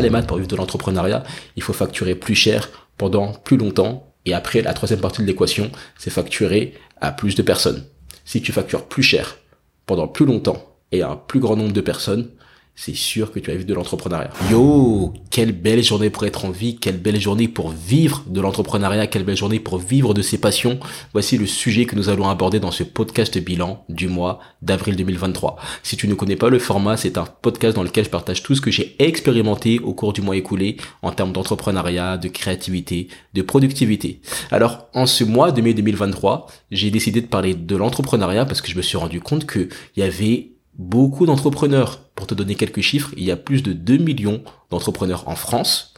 les maths pour vivre de l'entrepreneuriat, il faut facturer plus cher pendant plus longtemps. Et après, la troisième partie de l'équation, c'est facturer à plus de personnes. Si tu factures plus cher pendant plus longtemps et à un plus grand nombre de personnes, c'est sûr que tu vas vivre de l'entrepreneuriat. Yo, quelle belle journée pour être en vie, quelle belle journée pour vivre de l'entrepreneuriat, quelle belle journée pour vivre de ses passions. Voici le sujet que nous allons aborder dans ce podcast bilan du mois d'avril 2023. Si tu ne connais pas le format, c'est un podcast dans lequel je partage tout ce que j'ai expérimenté au cours du mois écoulé en termes d'entrepreneuriat, de créativité, de productivité. Alors, en ce mois de mai 2023, j'ai décidé de parler de l'entrepreneuriat parce que je me suis rendu compte qu'il y avait beaucoup d'entrepreneurs. Pour te donner quelques chiffres, il y a plus de 2 millions d'entrepreneurs en France.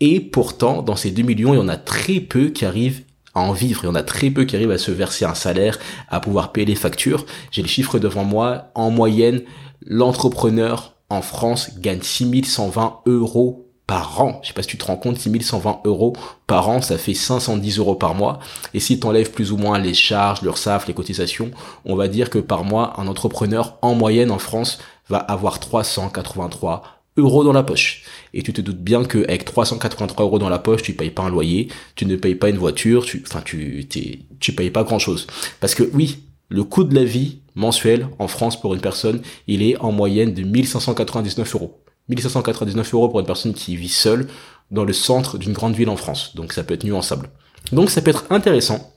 Et pourtant, dans ces 2 millions, il y en a très peu qui arrivent à en vivre. Il y en a très peu qui arrivent à se verser un salaire, à pouvoir payer les factures. J'ai les chiffres devant moi. En moyenne, l'entrepreneur en France gagne 6120 euros par an. Je sais pas si tu te rends compte, 6120 euros par an, ça fait 510 euros par mois. Et si tu enlèves plus ou moins les charges, l'URSSAF, les cotisations, on va dire que par mois, un entrepreneur en moyenne en France va avoir 383 euros dans la poche. Et tu te doutes bien que avec 383 euros dans la poche, tu payes pas un loyer, tu ne payes pas une voiture, tu, enfin, tu, tu payes pas grand chose. Parce que oui, le coût de la vie mensuel en France pour une personne, il est en moyenne de 1599 euros. 1599 euros pour une personne qui vit seule dans le centre d'une grande ville en France. Donc ça peut être nuançable. Donc ça peut être intéressant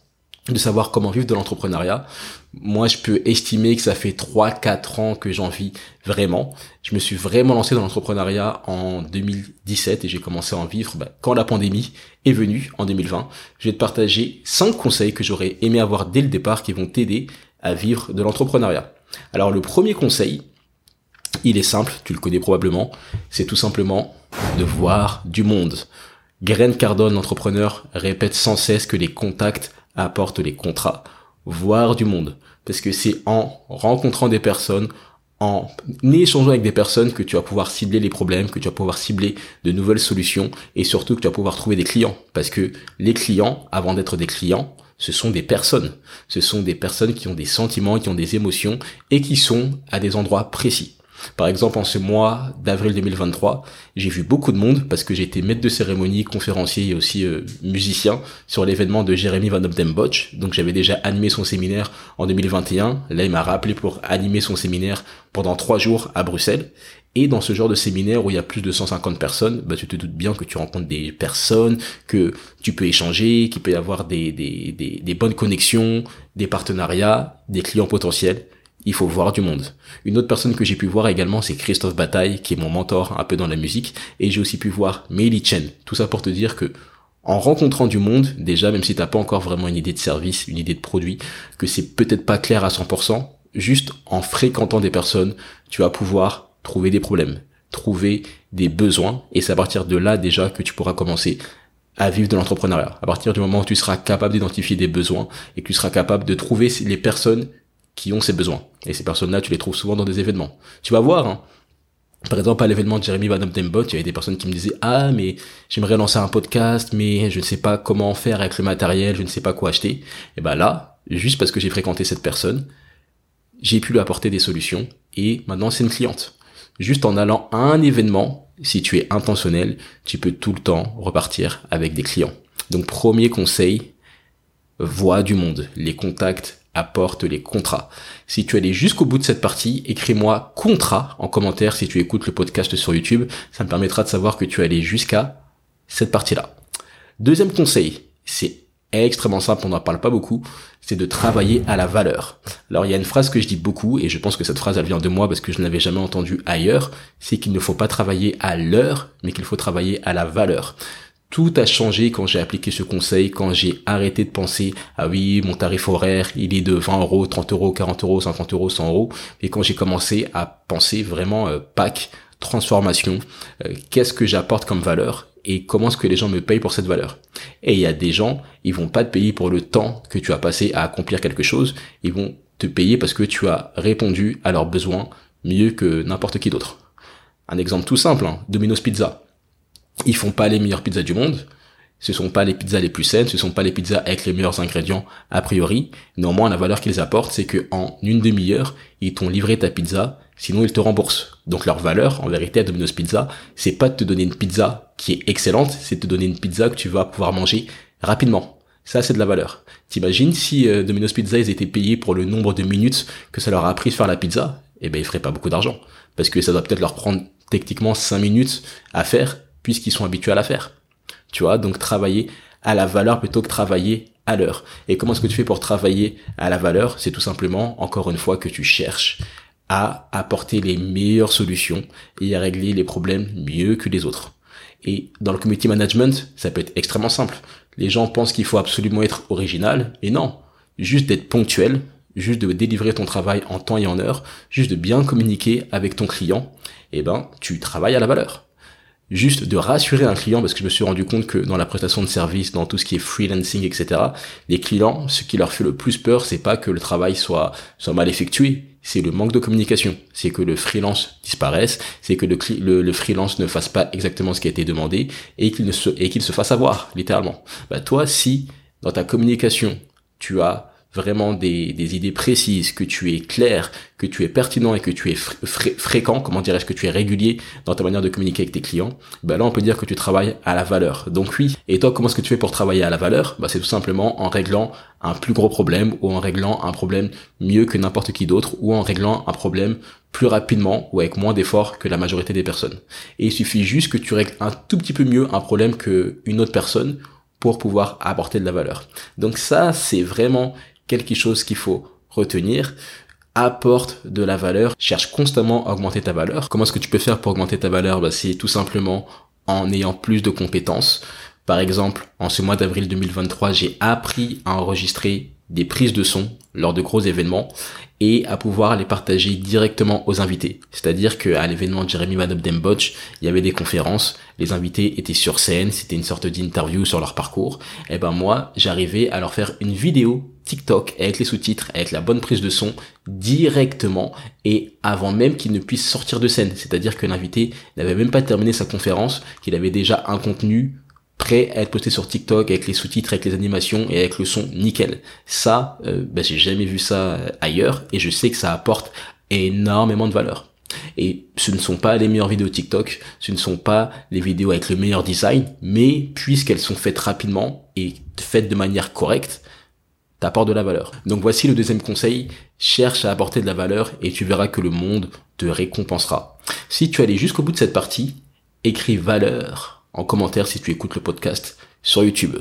de savoir comment vivre de l'entrepreneuriat. Moi, je peux estimer que ça fait 3-4 ans que j'en vis vraiment. Je me suis vraiment lancé dans l'entrepreneuriat en 2017 et j'ai commencé à en vivre bah, quand la pandémie est venue en 2020. Je vais te partager 5 conseils que j'aurais aimé avoir dès le départ qui vont t'aider à vivre de l'entrepreneuriat. Alors le premier conseil, il est simple, tu le connais probablement, c'est tout simplement de voir du monde. Grant Cardone, l'entrepreneur, répète sans cesse que les contacts apportent les contrats. Voir du monde. Parce que c'est en rencontrant des personnes, en échangeant avec des personnes que tu vas pouvoir cibler les problèmes, que tu vas pouvoir cibler de nouvelles solutions et surtout que tu vas pouvoir trouver des clients. Parce que les clients, avant d'être des clients, ce sont des personnes. Ce sont des personnes qui ont des sentiments, qui ont des émotions et qui sont à des endroits précis. Par exemple, en ce mois d'avril 2023, j'ai vu beaucoup de monde parce que j'ai été maître de cérémonie, conférencier et aussi euh, musicien sur l'événement de Jérémy Van Opdenboch. Donc j'avais déjà animé son séminaire en 2021. Là, il m'a rappelé pour animer son séminaire pendant trois jours à Bruxelles. Et dans ce genre de séminaire où il y a plus de 150 personnes, bah, tu te doutes bien que tu rencontres des personnes, que tu peux échanger, qu'il peut y avoir des, des, des bonnes connexions, des partenariats, des clients potentiels il faut voir du monde. Une autre personne que j'ai pu voir également, c'est Christophe Bataille, qui est mon mentor un peu dans la musique, et j'ai aussi pu voir Meili Chen. Tout ça pour te dire que, en rencontrant du monde, déjà, même si t'as pas encore vraiment une idée de service, une idée de produit, que c'est peut-être pas clair à 100%, juste en fréquentant des personnes, tu vas pouvoir trouver des problèmes, trouver des besoins, et c'est à partir de là déjà que tu pourras commencer à vivre de l'entrepreneuriat. À partir du moment où tu seras capable d'identifier des besoins et que tu seras capable de trouver les personnes qui ont ces besoins. Et ces personnes-là, tu les trouves souvent dans des événements. Tu vas voir, hein. Par exemple, à l'événement de Jeremy Van Dembot, il y avait des personnes qui me disaient, ah, mais j'aimerais lancer un podcast, mais je ne sais pas comment faire avec le matériel, je ne sais pas quoi acheter. Et ben là, juste parce que j'ai fréquenté cette personne, j'ai pu lui apporter des solutions et maintenant c'est une cliente. Juste en allant à un événement, si tu es intentionnel, tu peux tout le temps repartir avec des clients. Donc premier conseil, vois du monde. Les contacts apporte les contrats. Si tu allais jusqu'au bout de cette partie, écris-moi contrat en commentaire si tu écoutes le podcast sur YouTube. Ça me permettra de savoir que tu es allé jusqu'à cette partie-là. Deuxième conseil, c'est extrêmement simple, on n'en parle pas beaucoup, c'est de travailler à la valeur. Alors il y a une phrase que je dis beaucoup, et je pense que cette phrase elle vient de moi parce que je ne l'avais jamais entendue ailleurs, c'est qu'il ne faut pas travailler à l'heure, mais qu'il faut travailler à la valeur. Tout a changé quand j'ai appliqué ce conseil, quand j'ai arrêté de penser, ah oui, mon tarif horaire, il est de 20 euros, 30 euros, 40 euros, 50 euros, 100 euros. Et quand j'ai commencé à penser vraiment euh, pack, transformation, euh, qu'est-ce que j'apporte comme valeur et comment est-ce que les gens me payent pour cette valeur? Et il y a des gens, ils vont pas te payer pour le temps que tu as passé à accomplir quelque chose, ils vont te payer parce que tu as répondu à leurs besoins mieux que n'importe qui d'autre. Un exemple tout simple, hein, Domino's Pizza ils font pas les meilleures pizzas du monde, Ce sont pas les pizzas les plus saines, ce sont pas les pizzas avec les meilleurs ingrédients a priori. Néanmoins, la valeur qu'ils apportent, c'est que en une demi-heure, ils t'ont livré ta pizza, sinon ils te remboursent. Donc leur valeur, en vérité, à Domino's Pizza, c'est pas de te donner une pizza qui est excellente, c'est de te donner une pizza que tu vas pouvoir manger rapidement. Ça, c'est de la valeur. T'imagines si euh, Domino's Pizza, ils étaient payés pour le nombre de minutes que ça leur a pris de faire la pizza, eh ben, ils feraient pas beaucoup d'argent. Parce que ça doit peut-être leur prendre techniquement 5 minutes à faire, puisqu'ils sont habitués à la faire. Tu vois, donc travailler à la valeur plutôt que travailler à l'heure. Et comment est-ce que tu fais pour travailler à la valeur? C'est tout simplement, encore une fois, que tu cherches à apporter les meilleures solutions et à régler les problèmes mieux que les autres. Et dans le community management, ça peut être extrêmement simple. Les gens pensent qu'il faut absolument être original, et non. Juste d'être ponctuel, juste de délivrer ton travail en temps et en heure, juste de bien communiquer avec ton client, eh ben, tu travailles à la valeur. Juste de rassurer un client, parce que je me suis rendu compte que dans la prestation de service, dans tout ce qui est freelancing, etc., les clients, ce qui leur fait le plus peur, c'est pas que le travail soit, soit mal effectué, c'est le manque de communication. C'est que le freelance disparaisse, c'est que le, le, freelance ne fasse pas exactement ce qui a été demandé et qu'il ne se, et qu'il se fasse avoir, littéralement. Bah, toi, si dans ta communication, tu as vraiment des, des, idées précises, que tu es clair, que tu es pertinent et que tu es fréquent, comment dirais-je, que tu es régulier dans ta manière de communiquer avec tes clients, ben là on peut dire que tu travailles à la valeur. Donc oui, et toi comment est-ce que tu fais pour travailler à la valeur? Ben, C'est tout simplement en réglant un plus gros problème ou en réglant un problème mieux que n'importe qui d'autre ou en réglant un problème plus rapidement ou avec moins d'efforts que la majorité des personnes. Et il suffit juste que tu règles un tout petit peu mieux un problème qu'une autre personne pour pouvoir apporter de la valeur. Donc ça, c'est vraiment quelque chose qu'il faut retenir apporte de la valeur, cherche constamment à augmenter ta valeur. Comment est-ce que tu peux faire pour augmenter ta valeur? Bah, C'est tout simplement en ayant plus de compétences. Par exemple, en ce mois d'avril 2023, j'ai appris à enregistrer des prises de son lors de gros événements et à pouvoir les partager directement aux invités. C'est-à-dire qu'à l'événement de Jeremy Van Botch, il y avait des conférences, les invités étaient sur scène, c'était une sorte d'interview sur leur parcours. Et ben moi, j'arrivais à leur faire une vidéo TikTok avec les sous-titres, avec la bonne prise de son directement et avant même qu'il ne puisse sortir de scène. C'est-à-dire que l'invité n'avait même pas terminé sa conférence, qu'il avait déjà un contenu prêt à être posté sur TikTok avec les sous-titres, avec les animations et avec le son nickel. Ça, ben, j'ai jamais vu ça ailleurs et je sais que ça apporte énormément de valeur. Et ce ne sont pas les meilleures vidéos TikTok, ce ne sont pas les vidéos avec le meilleur design, mais puisqu'elles sont faites rapidement et faites de manière correcte, t'apportes de la valeur. Donc voici le deuxième conseil, cherche à apporter de la valeur et tu verras que le monde te récompensera. Si tu allais jusqu'au bout de cette partie, écris valeur en commentaire si tu écoutes le podcast sur YouTube.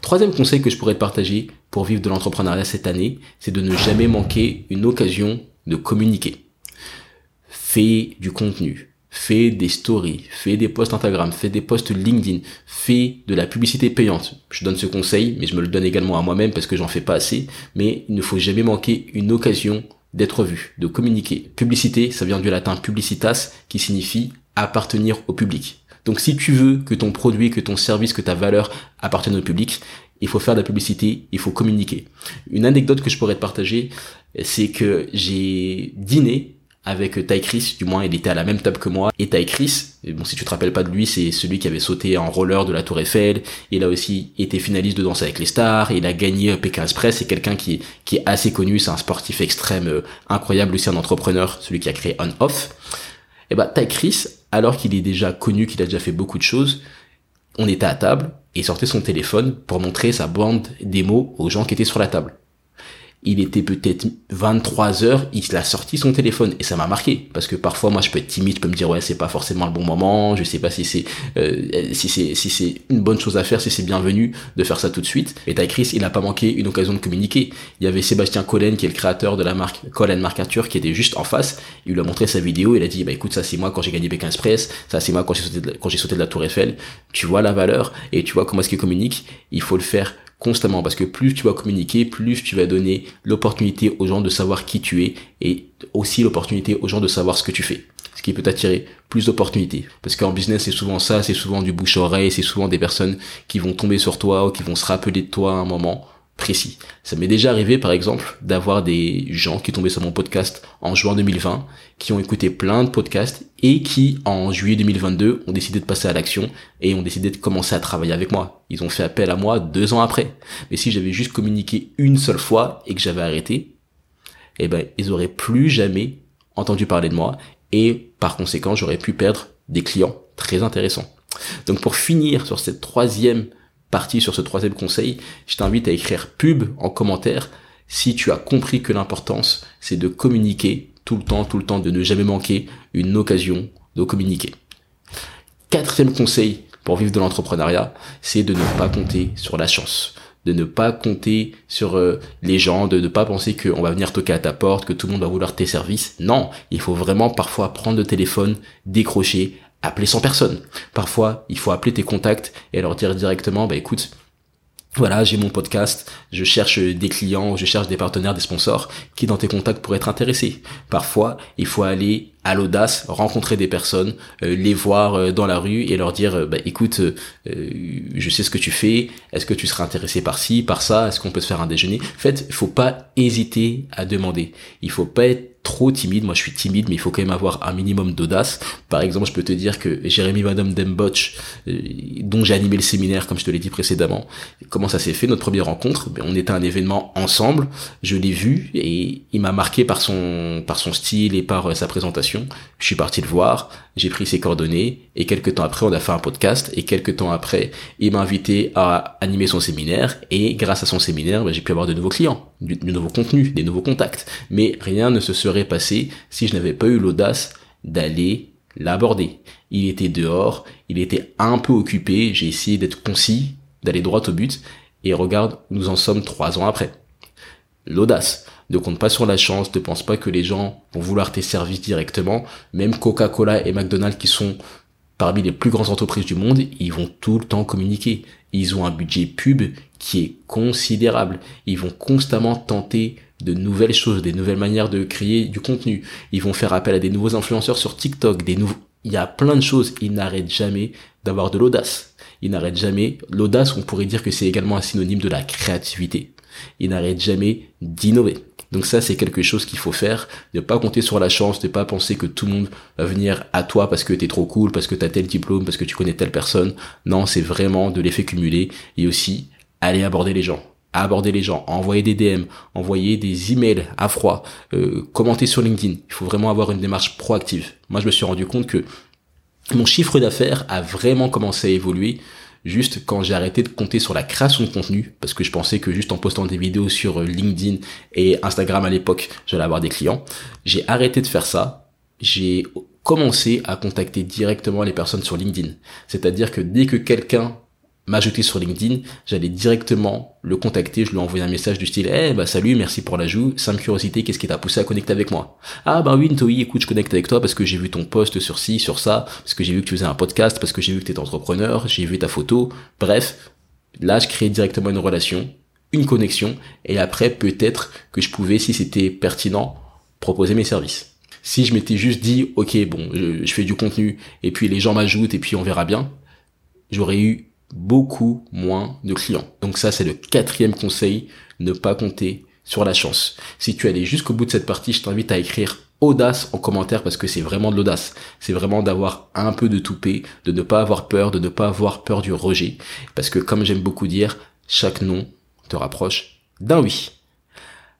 Troisième conseil que je pourrais te partager pour vivre de l'entrepreneuriat cette année, c'est de ne jamais manquer une occasion de communiquer. Fais du contenu, fais des stories, fais des posts Instagram, fais des posts LinkedIn, fais de la publicité payante. Je donne ce conseil, mais je me le donne également à moi-même parce que j'en fais pas assez, mais il ne faut jamais manquer une occasion d'être vu, de communiquer. Publicité, ça vient du latin publicitas, qui signifie appartenir au public. Donc si tu veux que ton produit, que ton service, que ta valeur appartienne au public, il faut faire de la publicité, il faut communiquer. Une anecdote que je pourrais te partager, c'est que j'ai dîné avec Ty Chris, du moins il était à la même table que moi, et Ty Chris, bon si tu te rappelles pas de lui, c'est celui qui avait sauté en roller de la Tour Eiffel, il a aussi été finaliste de Danse avec les stars, il a gagné Pékin Express, c'est quelqu'un qui, est assez connu, c'est un sportif extrême euh, incroyable, aussi un entrepreneur, celui qui a créé On Off. Et bah Ty Chris alors qu'il est déjà connu, qu'il a déjà fait beaucoup de choses, on était à table et sortait son téléphone pour montrer sa bande démo aux gens qui étaient sur la table il était peut-être 23 heures, il a sorti son téléphone et ça m'a marqué parce que parfois moi je peux être timide, je peux me dire ouais c'est pas forcément le bon moment, je sais pas si c'est euh, si c'est si c'est une bonne chose à faire, si c'est bienvenu de faire ça tout de suite. Et Ty Chris, il n'a pas manqué une occasion de communiquer. Il y avait Sébastien Collen qui est le créateur de la marque Collen Marcature qui était juste en face. Il lui a montré sa vidéo, il a dit bah écoute ça c'est moi quand j'ai gagné Pékin Express, ça c'est moi quand j'ai sauté quand j'ai sauté de la Tour Eiffel. Tu vois la valeur et tu vois comment est-ce qu'il communique. Il faut le faire constamment parce que plus tu vas communiquer, plus tu vas donner l'opportunité aux gens de savoir qui tu es et aussi l'opportunité aux gens de savoir ce que tu fais. Ce qui peut attirer plus d'opportunités. Parce qu'en business, c'est souvent ça, c'est souvent du bouche-oreille, c'est souvent des personnes qui vont tomber sur toi ou qui vont se rappeler de toi à un moment. Précis. Ça m'est déjà arrivé, par exemple, d'avoir des gens qui tombaient sur mon podcast en juin 2020, qui ont écouté plein de podcasts et qui, en juillet 2022, ont décidé de passer à l'action et ont décidé de commencer à travailler avec moi. Ils ont fait appel à moi deux ans après. Mais si j'avais juste communiqué une seule fois et que j'avais arrêté, eh ben, ils auraient plus jamais entendu parler de moi et par conséquent, j'aurais pu perdre des clients très intéressants. Donc pour finir sur cette troisième partie, sur ce troisième conseil, je t'invite à écrire pub en commentaire si tu as compris que l'importance, c'est de communiquer tout le temps, tout le temps, de ne jamais manquer une occasion de communiquer. Quatrième conseil pour vivre de l'entrepreneuriat, c'est de ne pas compter sur la chance de ne pas compter sur euh, les gens, de ne pas penser qu'on va venir toquer à ta porte, que tout le monde va vouloir tes services. Non, il faut vraiment parfois prendre le téléphone, décrocher, appeler 100 personnes. Parfois, il faut appeler tes contacts et leur dire directement, bah écoute, voilà, j'ai mon podcast, je cherche des clients, je cherche des partenaires, des sponsors qui dans tes contacts pourraient être intéressés. Parfois, il faut aller à l'audace, rencontrer des personnes, euh, les voir euh, dans la rue et leur dire, euh, bah, écoute, je sais ce que tu fais, est-ce que tu seras intéressé par ci, par ça, est-ce qu'on peut se faire un déjeuner? En fait, il faut pas hésiter à demander. Il faut pas être trop timide. Moi, je suis timide, mais il faut quand même avoir un minimum d'audace. Par exemple, je peux te dire que Jérémy Madame Dembotch, euh, dont j'ai animé le séminaire, comme je te l'ai dit précédemment, comment ça s'est fait notre première rencontre? Ben, On était à un événement ensemble. Je l'ai vu et il m'a marqué par son par son style et par euh, sa présentation. Je suis parti le voir, j'ai pris ses coordonnées et quelques temps après, on a fait un podcast et quelques temps après, il m'a invité à animer son séminaire et grâce à son séminaire, ben, j'ai pu avoir de nouveaux clients, du, du nouveau contenu, des nouveaux contacts. Mais rien ne se serait passé si je n'avais pas eu l'audace d'aller l'aborder. Il était dehors, il était un peu occupé, j'ai essayé d'être concis, d'aller droit au but, et regarde, nous en sommes trois ans après. L'audace. Ne compte pas sur la chance, ne pense pas que les gens vont vouloir tes services directement. Même Coca-Cola et McDonald's qui sont parmi les plus grandes entreprises du monde, ils vont tout le temps communiquer. Ils ont un budget pub qui est considérable. Ils vont constamment tenter de nouvelles choses, des nouvelles manières de créer du contenu. Ils vont faire appel à des nouveaux influenceurs sur TikTok, des nouveaux, il y a plein de choses. Ils n'arrêtent jamais d'avoir de l'audace. Ils n'arrêtent jamais, l'audace, on pourrait dire que c'est également un synonyme de la créativité. Ils n'arrêtent jamais d'innover. Donc ça, c'est quelque chose qu'il faut faire. Ne pas compter sur la chance, ne pas penser que tout le monde va venir à toi parce que t'es trop cool, parce que t'as tel diplôme, parce que tu connais telle personne. Non, c'est vraiment de l'effet cumulé et aussi aller aborder les gens aborder les gens, envoyer des DM, envoyer des emails à froid, euh, commenter sur LinkedIn. Il faut vraiment avoir une démarche proactive. Moi, je me suis rendu compte que mon chiffre d'affaires a vraiment commencé à évoluer juste quand j'ai arrêté de compter sur la création de contenu, parce que je pensais que juste en postant des vidéos sur euh, LinkedIn et Instagram à l'époque, j'allais avoir des clients. J'ai arrêté de faire ça. J'ai commencé à contacter directement les personnes sur LinkedIn. C'est-à-dire que dès que quelqu'un m'ajouter sur LinkedIn, j'allais directement le contacter, je lui envoyais un message du style "Eh bah salut, merci pour l'ajout, simple curiosité, qu'est-ce qui t'a poussé à connecter avec moi? Ah bah oui, Ntoi, écoute, je connecte avec toi parce que j'ai vu ton post sur ci, sur ça, parce que j'ai vu que tu faisais un podcast, parce que j'ai vu que tu étais entrepreneur, j'ai vu ta photo. Bref, là je crée directement une relation, une connexion et après peut-être que je pouvais si c'était pertinent proposer mes services. Si je m'étais juste dit OK, bon, je, je fais du contenu et puis les gens m'ajoutent et puis on verra bien, j'aurais eu beaucoup moins de clients. Donc ça, c'est le quatrième conseil, ne pas compter sur la chance. Si tu allais jusqu'au bout de cette partie, je t'invite à écrire audace en commentaire parce que c'est vraiment de l'audace. C'est vraiment d'avoir un peu de toupet, de ne pas avoir peur, de ne pas avoir peur du rejet. Parce que comme j'aime beaucoup dire, chaque non te rapproche d'un oui.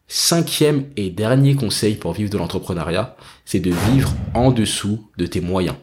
Cinquième et dernier conseil pour vivre de l'entrepreneuriat, c'est de vivre en dessous de tes moyens.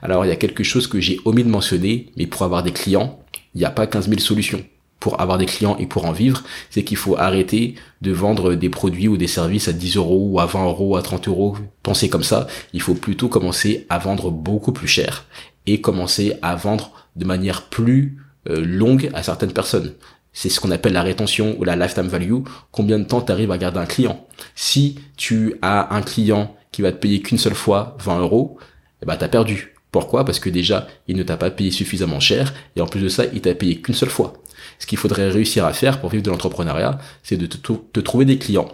Alors il y a quelque chose que j'ai omis de mentionner, mais pour avoir des clients, il n'y a pas 15 000 solutions. Pour avoir des clients et pour en vivre, c'est qu'il faut arrêter de vendre des produits ou des services à 10 euros ou à 20 euros, à 30 euros. Pensez comme ça. Il faut plutôt commencer à vendre beaucoup plus cher et commencer à vendre de manière plus euh, longue à certaines personnes. C'est ce qu'on appelle la rétention ou la lifetime value. Combien de temps tu arrives à garder un client? Si tu as un client qui va te payer qu'une seule fois 20 euros, eh ben t'as perdu. Pourquoi? Parce que déjà, il ne t'a pas payé suffisamment cher, et en plus de ça, il t'a payé qu'une seule fois. Ce qu'il faudrait réussir à faire pour vivre de l'entrepreneuriat, c'est de te, trouver des clients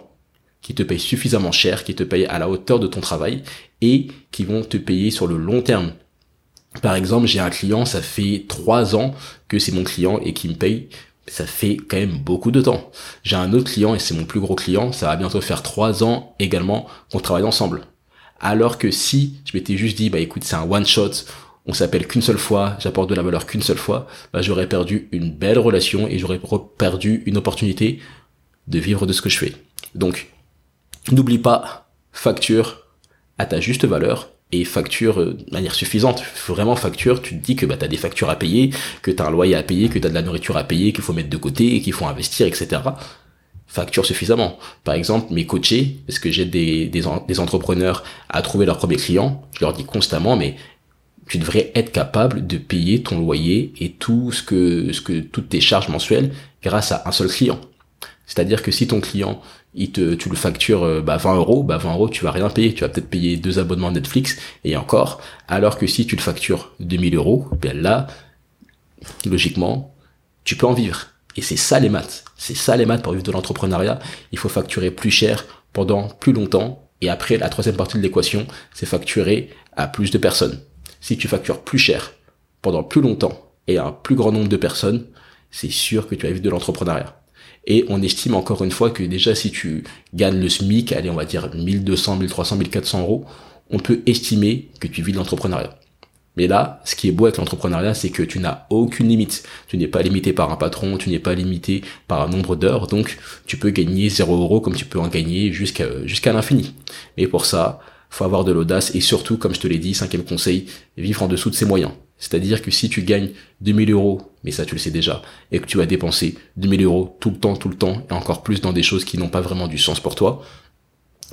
qui te payent suffisamment cher, qui te payent à la hauteur de ton travail, et qui vont te payer sur le long terme. Par exemple, j'ai un client, ça fait trois ans que c'est mon client et qui me paye ça fait quand même beaucoup de temps. J'ai un autre client et c'est mon plus gros client, ça va bientôt faire trois ans également qu'on travaille ensemble. Alors que si je m'étais juste dit, bah écoute, c'est un one shot, on s'appelle qu'une seule fois, j'apporte de la valeur qu'une seule fois, bah j'aurais perdu une belle relation et j'aurais perdu une opportunité de vivre de ce que je fais. Donc, n'oublie pas, facture à ta juste valeur et facture euh, de manière suffisante. Vraiment facture, tu te dis que bah, tu as des factures à payer, que tu as un loyer à payer, que tu as de la nourriture à payer, qu'il faut mettre de côté, qu'il faut investir, etc. Facture suffisamment. Par exemple, mes coachés, parce que j'ai des, entrepreneurs à trouver leurs premiers clients, je leur dis constamment, mais tu devrais être capable de payer ton loyer et tout ce que, ce que toutes tes charges mensuelles grâce à un seul client. C'est-à-dire que si ton client il te, tu le factures euh, bah, 20 euros, bah 20 euros tu vas rien payer, tu vas peut-être payer deux abonnements Netflix et encore, alors que si tu le factures 2000 euros, ben là, logiquement, tu peux en vivre. Et c'est ça les maths, c'est ça les maths pour vivre de l'entrepreneuriat, il faut facturer plus cher pendant plus longtemps et après la troisième partie de l'équation, c'est facturer à plus de personnes. Si tu factures plus cher pendant plus longtemps et à un plus grand nombre de personnes, c'est sûr que tu vas vivre de l'entrepreneuriat. Et on estime encore une fois que déjà si tu gagnes le SMIC, allez on va dire 1200, 1300, 1400 euros, on peut estimer que tu vis de l'entrepreneuriat. Mais là, ce qui est beau avec l'entrepreneuriat, c'est que tu n'as aucune limite. Tu n'es pas limité par un patron, tu n'es pas limité par un nombre d'heures, donc tu peux gagner 0 euros comme tu peux en gagner jusqu'à jusqu'à l'infini. Mais pour ça, faut avoir de l'audace et surtout, comme je te l'ai dit, cinquième conseil, vivre en dessous de ses moyens. C'est-à-dire que si tu gagnes 2000 euros, mais ça tu le sais déjà, et que tu vas dépenser 2000 euros tout le temps, tout le temps, et encore plus dans des choses qui n'ont pas vraiment du sens pour toi,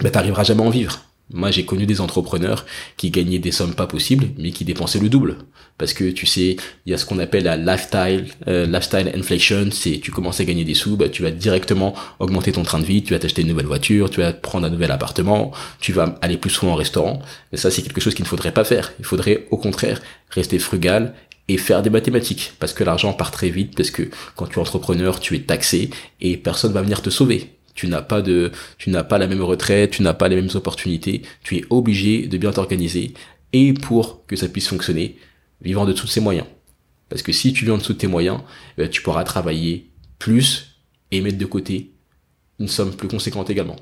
ben t'arriveras jamais à en vivre. Moi, j'ai connu des entrepreneurs qui gagnaient des sommes pas possibles, mais qui dépensaient le double. Parce que tu sais, il y a ce qu'on appelle la lifestyle, euh, lifestyle inflation. C'est tu commences à gagner des sous, bah, tu vas directement augmenter ton train de vie, tu vas t'acheter une nouvelle voiture, tu vas prendre un nouvel appartement, tu vas aller plus souvent au restaurant. Mais ça, c'est quelque chose qu'il ne faudrait pas faire. Il faudrait, au contraire, rester frugal et faire des mathématiques parce que l'argent part très vite parce que quand tu es entrepreneur tu es taxé et personne va venir te sauver tu n'as pas de, tu n'as pas la même retraite, tu n'as pas les mêmes opportunités, tu es obligé de bien t'organiser et pour que ça puisse fonctionner, vivant de tous ces moyens. Parce que si tu vis en dessous de tes moyens, eh ben, tu pourras travailler plus et mettre de côté une somme plus conséquente également.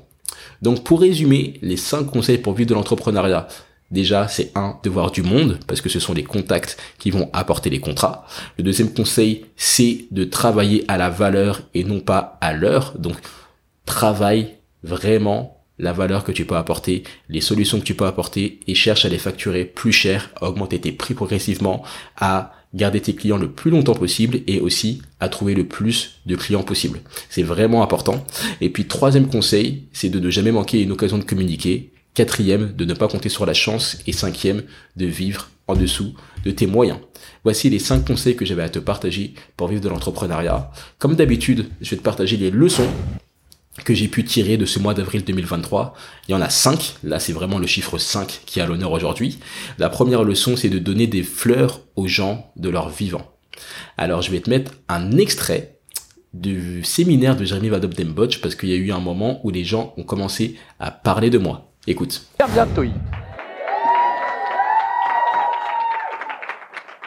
Donc pour résumer, les cinq conseils pour vivre de l'entrepreneuriat, Déjà, c'est un, de voir du monde, parce que ce sont les contacts qui vont apporter les contrats. Le deuxième conseil, c'est de travailler à la valeur et non pas à l'heure. Donc, travaille vraiment la valeur que tu peux apporter, les solutions que tu peux apporter et cherche à les facturer plus cher, à augmenter tes prix progressivement, à garder tes clients le plus longtemps possible et aussi à trouver le plus de clients possible. C'est vraiment important. Et puis troisième conseil, c'est de ne jamais manquer une occasion de communiquer. Quatrième, de ne pas compter sur la chance. Et cinquième, de vivre en dessous de tes moyens. Voici les cinq conseils que j'avais à te partager pour vivre de l'entrepreneuriat. Comme d'habitude, je vais te partager les leçons que j'ai pu tirer de ce mois d'avril 2023. Il y en a cinq. Là, c'est vraiment le chiffre 5 qui a l'honneur aujourd'hui. La première leçon, c'est de donner des fleurs aux gens de leur vivant. Alors, je vais te mettre un extrait du séminaire de Jérémy Vadop Dembodge parce qu'il y a eu un moment où les gens ont commencé à parler de moi. Écoute.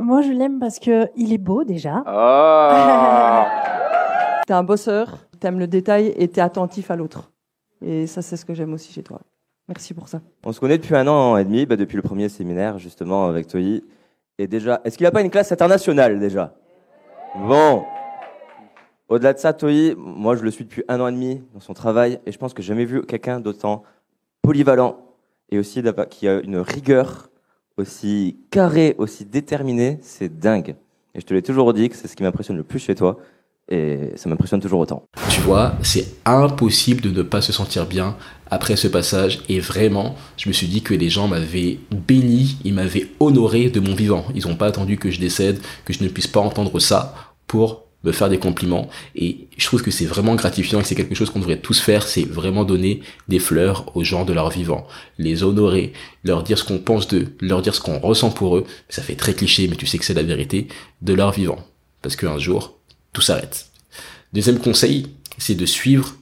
Moi, je l'aime parce que il est beau déjà. Ah. T'es un bosseur t'aimes le détail et t'es attentif à l'autre. Et ça, c'est ce que j'aime aussi chez toi. Merci pour ça. On se connaît depuis un an et demi, bah depuis le premier séminaire, justement, avec Toyi. Et déjà, est-ce qu'il n'a pas une classe internationale, déjà? Bon. Au-delà de ça, Toyi, moi, je le suis depuis un an et demi dans son travail, et je pense que j'ai jamais vu quelqu'un d'autant polyvalent, et aussi qui a une rigueur aussi carrée, aussi déterminée, c'est dingue. Et je te l'ai toujours dit que c'est ce qui m'impressionne le plus chez toi, et ça m'impressionne toujours autant. Tu vois, c'est impossible de ne pas se sentir bien après ce passage et vraiment, je me suis dit que les gens m'avaient béni, ils m'avaient honoré de mon vivant. Ils n'ont pas attendu que je décède, que je ne puisse pas entendre ça pour me faire des compliments et je trouve que c'est vraiment gratifiant et c'est quelque chose qu'on devrait tous faire, c'est vraiment donner des fleurs aux gens de leur vivant, les honorer, leur dire ce qu'on pense d'eux, leur dire ce qu'on ressent pour eux, ça fait très cliché mais tu sais que c'est la vérité, de leur vivant. Parce qu'un jour, tout s'arrête. Deuxième conseil, c'est de suivre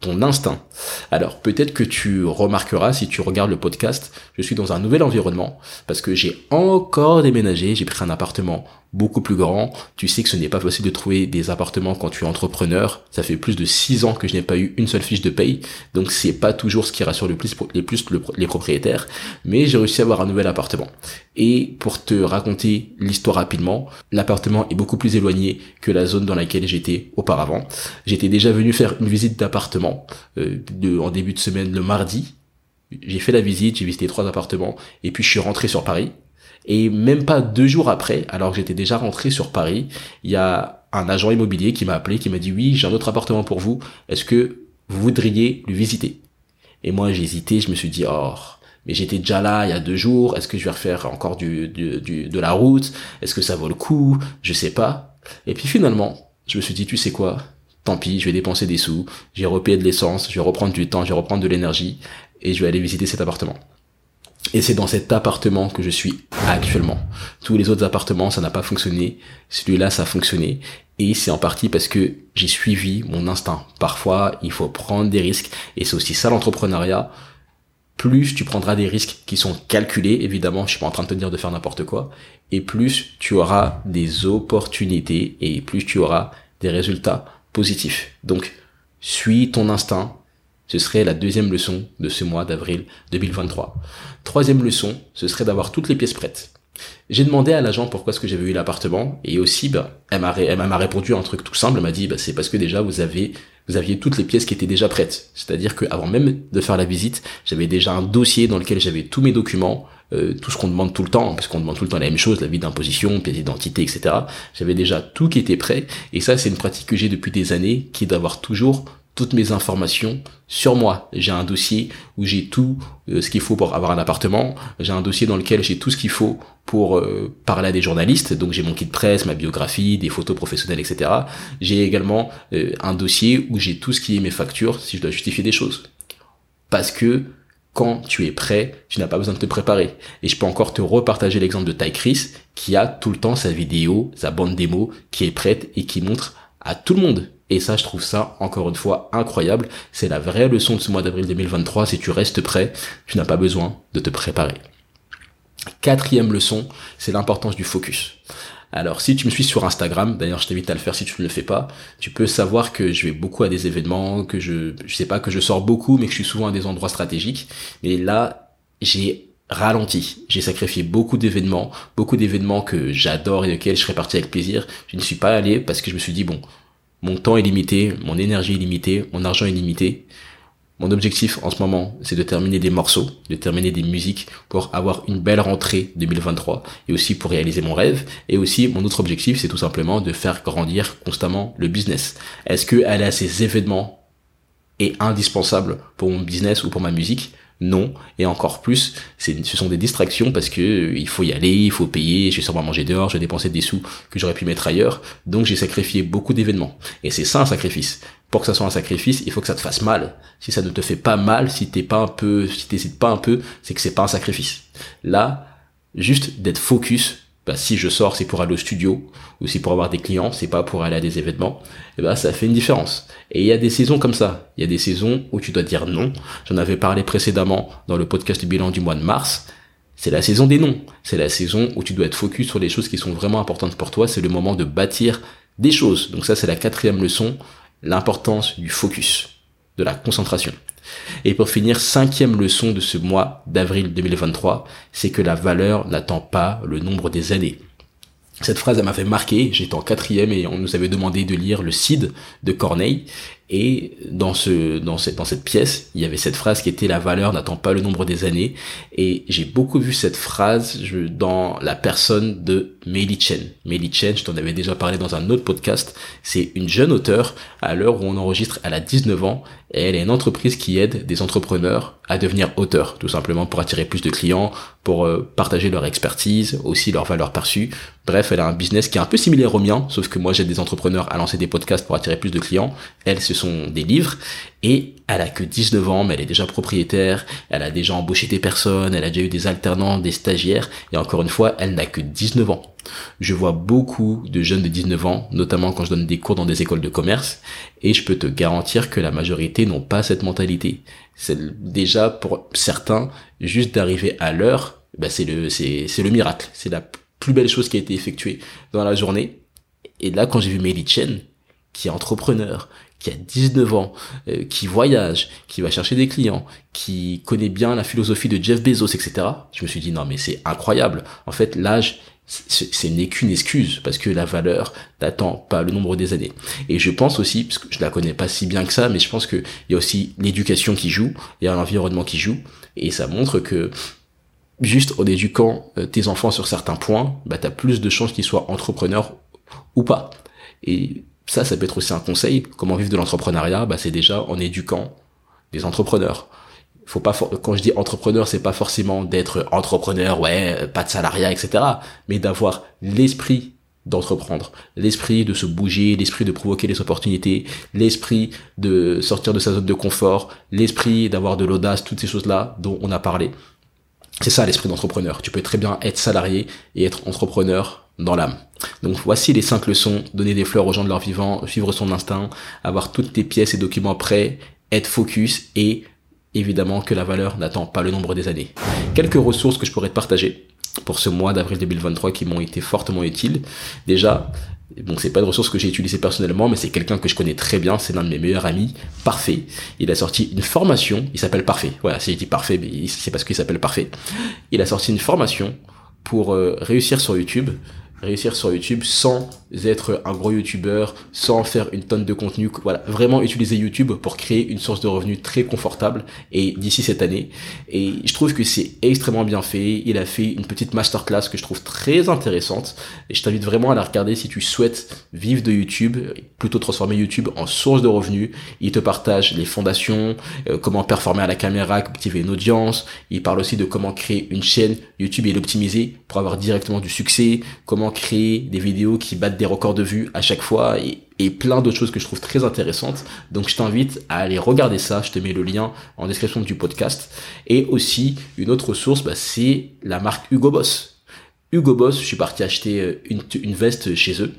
ton instinct. Alors peut-être que tu remarqueras si tu regardes le podcast, je suis dans un nouvel environnement parce que j'ai encore déménagé, j'ai pris un appartement beaucoup plus grand. Tu sais que ce n'est pas facile de trouver des appartements quand tu es entrepreneur. Ça fait plus de six ans que je n'ai pas eu une seule fiche de paye. Donc c'est pas toujours ce qui rassure le plus les plus les propriétaires. Mais j'ai réussi à avoir un nouvel appartement. Et pour te raconter l'histoire rapidement, l'appartement est beaucoup plus éloigné que la zone dans laquelle j'étais auparavant. J'étais déjà venu faire une visite d'appartement euh, en début de semaine le mardi. J'ai fait la visite, j'ai visité trois appartements et puis je suis rentré sur Paris. Et même pas deux jours après, alors que j'étais déjà rentré sur Paris, il y a un agent immobilier qui m'a appelé, qui m'a dit oui, j'ai un autre appartement pour vous. Est-ce que vous voudriez le visiter? Et moi, j'ai hésité. Je me suis dit oh, mais j'étais déjà là il y a deux jours. Est-ce que je vais refaire encore du, du, de la route? Est-ce que ça vaut le coup? Je sais pas. Et puis finalement, je me suis dit tu sais quoi? Tant pis, je vais dépenser des sous. Je vais repayer de l'essence. Je vais reprendre du temps. Je vais reprendre de l'énergie et je vais aller visiter cet appartement. Et c'est dans cet appartement que je suis actuellement. Tous les autres appartements, ça n'a pas fonctionné. Celui-là, ça a fonctionné. Et c'est en partie parce que j'ai suivi mon instinct. Parfois, il faut prendre des risques. Et c'est aussi ça l'entrepreneuriat. Plus tu prendras des risques qui sont calculés, évidemment, je suis pas en train de te dire de faire n'importe quoi. Et plus tu auras des opportunités et plus tu auras des résultats positifs. Donc, suis ton instinct, ce serait la deuxième leçon de ce mois d'avril 2023. Troisième leçon, ce serait d'avoir toutes les pièces prêtes. J'ai demandé à l'agent pourquoi est-ce que j'avais eu l'appartement et aussi bah, elle m'a elle m'a répondu un truc tout simple, elle m'a dit bah, c'est parce que déjà vous avez vous aviez toutes les pièces qui étaient déjà prêtes. C'est-à-dire qu'avant même de faire la visite, j'avais déjà un dossier dans lequel j'avais tous mes documents, euh, tout ce qu'on demande tout le temps, parce qu'on demande tout le temps la même chose, la vie d'imposition, pièce d'identité, etc. J'avais déjà tout qui était prêt et ça c'est une pratique que j'ai depuis des années qui est d'avoir toujours toutes mes informations sur moi. J'ai un dossier où j'ai tout euh, ce qu'il faut pour avoir un appartement. J'ai un dossier dans lequel j'ai tout ce qu'il faut pour euh, parler à des journalistes. Donc j'ai mon kit de presse, ma biographie, des photos professionnelles, etc. J'ai également euh, un dossier où j'ai tout ce qui est mes factures si je dois justifier des choses. Parce que quand tu es prêt, tu n'as pas besoin de te préparer. Et je peux encore te repartager l'exemple de Ty Chris qui a tout le temps sa vidéo, sa bande démo qui est prête et qui montre à tout le monde et ça, je trouve ça, encore une fois, incroyable. C'est la vraie leçon de ce mois d'avril 2023. Si tu restes prêt, tu n'as pas besoin de te préparer. Quatrième leçon, c'est l'importance du focus. Alors, si tu me suis sur Instagram, d'ailleurs, je t'invite à le faire si tu ne le fais pas, tu peux savoir que je vais beaucoup à des événements, que je, je sais pas, que je sors beaucoup, mais que je suis souvent à des endroits stratégiques. Mais là, j'ai ralenti. J'ai sacrifié beaucoup d'événements, beaucoup d'événements que j'adore et auxquels je serais parti avec plaisir. Je ne suis pas allé parce que je me suis dit, bon, mon temps est limité, mon énergie est limitée, mon argent est limité. Mon objectif en ce moment, c'est de terminer des morceaux, de terminer des musiques pour avoir une belle rentrée 2023 et aussi pour réaliser mon rêve. Et aussi, mon autre objectif, c'est tout simplement de faire grandir constamment le business. Est-ce que aller à ces événements est indispensable pour mon business ou pour ma musique? Non. Et encore plus, ce sont des distractions parce que euh, il faut y aller, il faut payer, je vais sûrement manger dehors, je vais dépenser des sous que j'aurais pu mettre ailleurs. Donc j'ai sacrifié beaucoup d'événements. Et c'est ça un sacrifice. Pour que ça soit un sacrifice, il faut que ça te fasse mal. Si ça ne te fait pas mal, si t'es pas un peu, si t'hésites pas un peu, c'est que c'est pas un sacrifice. Là, juste d'être focus bah, si je sors, c'est pour aller au studio, ou si pour avoir des clients, c'est pas pour aller à des événements, et bah, ça fait une différence. Et il y a des saisons comme ça. Il y a des saisons où tu dois dire non. J'en avais parlé précédemment dans le podcast bilan du mois de mars. C'est la saison des non. C'est la saison où tu dois être focus sur les choses qui sont vraiment importantes pour toi. C'est le moment de bâtir des choses. Donc ça, c'est la quatrième leçon. L'importance du focus, de la concentration. Et pour finir, cinquième leçon de ce mois d'avril 2023, c'est que la valeur n'attend pas le nombre des années. Cette phrase, elle m'avait marqué. J'étais en quatrième et on nous avait demandé de lire le Cid de Corneille. Et dans ce, dans cette, dans cette pièce, il y avait cette phrase qui était la valeur n'attend pas le nombre des années. Et j'ai beaucoup vu cette phrase dans la personne de Meili Chen. Meili Chen, je t'en avais déjà parlé dans un autre podcast. C'est une jeune auteure à l'heure où on enregistre, elle a 19 ans et elle est une entreprise qui aide des entrepreneurs à devenir auteurs, tout simplement pour attirer plus de clients, pour euh, partager leur expertise, aussi leur valeur perçue. Bref, elle a un business qui est un peu similaire au mien, sauf que moi j'ai des entrepreneurs à lancer des podcasts pour attirer plus de clients. Elle, sont des livres. Et elle a que 19 ans, mais elle est déjà propriétaire, elle a déjà embauché des personnes, elle a déjà eu des alternants, des stagiaires, et encore une fois, elle n'a que 19 ans. Je vois beaucoup de jeunes de 19 ans, notamment quand je donne des cours dans des écoles de commerce, et je peux te garantir que la majorité n'ont pas cette mentalité. C'est déjà pour certains, juste d'arriver à l'heure, bah c'est le, c'est, c'est le miracle. C'est la plus belle chose qui a été effectuée dans la journée. Et là, quand j'ai vu Meili Chen, qui est entrepreneur, qui a 19 ans, euh, qui voyage, qui va chercher des clients, qui connaît bien la philosophie de Jeff Bezos, etc. Je me suis dit non mais c'est incroyable. En fait, l'âge ce n'est qu'une excuse parce que la valeur n'attend pas le nombre des années. Et je pense aussi, parce que je la connais pas si bien que ça, mais je pense qu'il y a aussi l'éducation qui joue, il y a l'environnement qui joue, et ça montre que juste en éduquant euh, tes enfants sur certains points, bah, tu plus de chances qu'ils soient entrepreneurs ou pas. Et ça, ça peut être aussi un conseil. Comment vivre de l'entrepreneuriat? Bah, C'est déjà en éduquant des entrepreneurs. Faut pas quand je dis entrepreneur, c'est pas forcément d'être entrepreneur, ouais, pas de salariat, etc. Mais d'avoir l'esprit d'entreprendre, l'esprit de se bouger, l'esprit de provoquer les opportunités, l'esprit de sortir de sa zone de confort, l'esprit d'avoir de l'audace, toutes ces choses-là dont on a parlé. C'est ça l'esprit d'entrepreneur. Tu peux très bien être salarié et être entrepreneur dans l'âme. Donc voici les cinq leçons. Donner des fleurs aux gens de leur vivant, suivre son instinct, avoir toutes tes pièces et documents prêts, être focus et évidemment que la valeur n'attend pas le nombre des années. Quelques ressources que je pourrais te partager pour ce mois d'avril 2023 qui m'ont été fortement utiles. Déjà, Bon, c'est pas de ressource que j'ai utilisée personnellement, mais c'est quelqu'un que je connais très bien, c'est l'un de mes meilleurs amis, Parfait. Il a sorti une formation, il s'appelle Parfait. Voilà, si je dis Parfait, c'est parce qu'il s'appelle Parfait. Il a sorti une formation pour euh, réussir sur YouTube, réussir sur YouTube sans être un gros youtubeur, sans faire une tonne de contenu. Voilà, vraiment utiliser YouTube pour créer une source de revenus très confortable et d'ici cette année. Et je trouve que c'est extrêmement bien fait. Il a fait une petite masterclass que je trouve très intéressante et je t'invite vraiment à la regarder si tu souhaites vivre de YouTube, plutôt transformer YouTube en source de revenus. Il te partage les fondations, euh, comment performer à la caméra, activer une audience. Il parle aussi de comment créer une chaîne YouTube et l'optimiser pour avoir directement du succès, comment créer des vidéos qui battent des records de vues à chaque fois et, plein d'autres choses que je trouve très intéressantes. Donc je t'invite à aller regarder ça. Je te mets le lien en description du podcast. Et aussi une autre source, bah, c'est la marque Hugo Boss. Hugo Boss, je suis parti acheter euh, une, une veste chez eux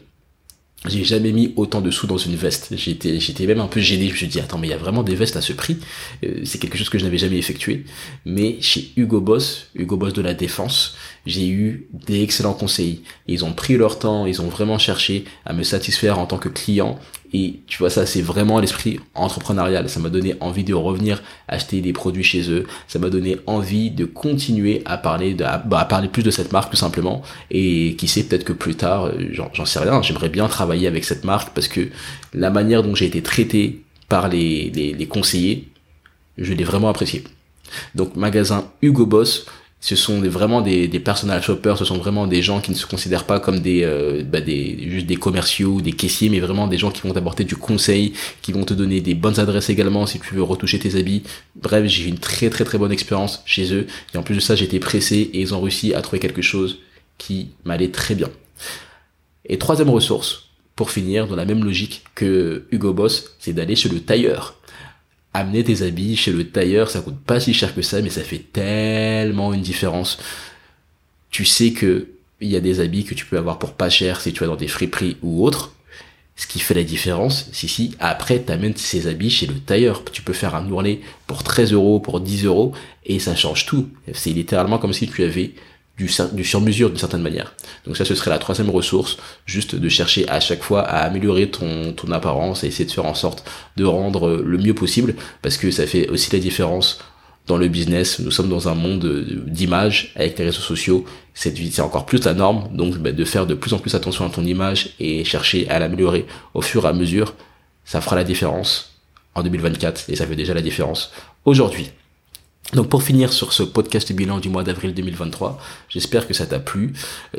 j'ai jamais mis autant de sous dans une veste. J'étais, j'étais même un peu gêné. Je me suis dit, attends, mais il y a vraiment des vestes à ce prix? Euh, c'est quelque chose que je n'avais jamais effectué. Mais chez Hugo Boss, Hugo Boss de la Défense, j'ai eu des excellents conseils. Ils ont pris leur temps, ils ont vraiment cherché à me satisfaire en tant que client et tu vois, ça, c'est vraiment l'esprit entrepreneurial. Ça m'a donné envie de revenir acheter des produits chez eux. Ça m'a donné envie de continuer à parler, bah, à, parler plus de cette marque, tout simplement. Et qui sait, peut-être que plus tard, euh, j'en sais rien, j'aimerais bien travailler avec cette marque parce que la manière dont j'ai été traité par les, les, les conseillers, je l'ai vraiment apprécié. Donc, magasin Hugo Boss, ce sont vraiment des, des shoppers, ce sont vraiment des gens qui ne se considèrent pas comme des, euh, bah des juste des commerciaux, des caissiers, mais vraiment des gens qui vont t'apporter du conseil, qui vont te donner des bonnes adresses également si tu veux retoucher tes habits. Bref, j'ai eu une très très très bonne expérience chez eux et en plus de ça, j'étais pressé et ils ont réussi à trouver quelque chose qui m'allait très bien. Et troisième ressource, pour finir, dans la même logique que Hugo Boss, c'est d'aller chez le tailleur amener tes habits chez le tailleur, ça coûte pas si cher que ça, mais ça fait tellement une différence. Tu sais que il y a des habits que tu peux avoir pour pas cher si tu vas dans des friperies ou autres. Ce qui fait la différence, si si, après t'amènes ces habits chez le tailleur. Tu peux faire un ourlet pour 13 euros, pour 10 euros, et ça change tout. C'est littéralement comme si tu avais du, sur-mesure d'une certaine manière. Donc ça, ce serait la troisième ressource, juste de chercher à chaque fois à améliorer ton, ton apparence et essayer de faire en sorte de rendre le mieux possible, parce que ça fait aussi la différence dans le business. Nous sommes dans un monde d'image avec les réseaux sociaux. C'est encore plus la norme, donc bah, de faire de plus en plus attention à ton image et chercher à l'améliorer au fur et à mesure, ça fera la différence en 2024 et ça fait déjà la différence aujourd'hui. Donc pour finir sur ce podcast bilan du mois d'avril 2023, j'espère que ça t'a plu.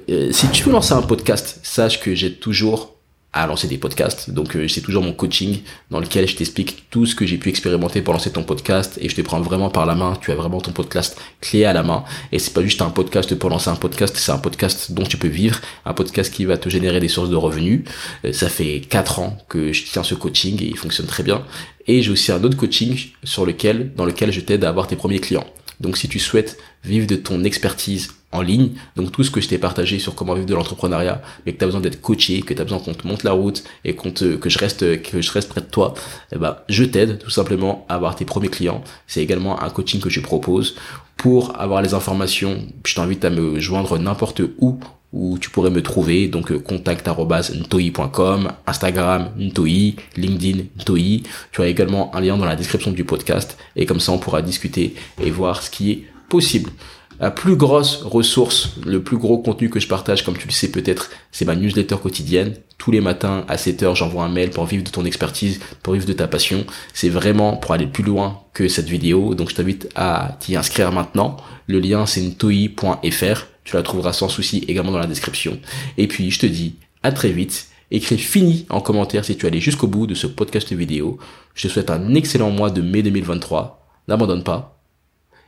Euh, si tu veux lancer un podcast, sache que j'ai toujours à lancer des podcasts. Donc euh, c'est toujours mon coaching dans lequel je t'explique tout ce que j'ai pu expérimenter pour lancer ton podcast et je te prends vraiment par la main. Tu as vraiment ton podcast clé à la main et c'est pas juste un podcast pour lancer un podcast, c'est un podcast dont tu peux vivre, un podcast qui va te générer des sources de revenus. Euh, ça fait quatre ans que je tiens ce coaching et il fonctionne très bien. Et j'ai aussi un autre coaching sur lequel, dans lequel je t'aide à avoir tes premiers clients. Donc si tu souhaites vivre de ton expertise en ligne, donc tout ce que je t'ai partagé sur comment vivre de l'entrepreneuriat, mais que tu as besoin d'être coaché, que tu as besoin qu'on te monte la route et qu'on te, que je reste que je reste près de toi, eh ben je t'aide tout simplement à avoir tes premiers clients. C'est également un coaching que je propose pour avoir les informations. Je t'invite à me joindre n'importe où où tu pourrais me trouver. Donc euh, contact@ntoi.com, Instagram ntoi, LinkedIn ntoi. Tu as également un lien dans la description du podcast et comme ça on pourra discuter et voir ce qui est possible. La plus grosse ressource, le plus gros contenu que je partage, comme tu le sais peut-être, c'est ma newsletter quotidienne. Tous les matins à 7 heures, j'envoie un mail pour vivre de ton expertise, pour vivre de ta passion. C'est vraiment pour aller plus loin que cette vidéo. Donc je t'invite à t'y inscrire maintenant. Le lien c'est ntoi.fr. Tu la trouveras sans souci également dans la description. Et puis je te dis à très vite. Écris fini en commentaire si tu es allé jusqu'au bout de ce podcast vidéo. Je te souhaite un excellent mois de mai 2023. N'abandonne pas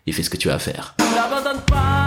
et fais ce que tu as à faire. N'abandonne pas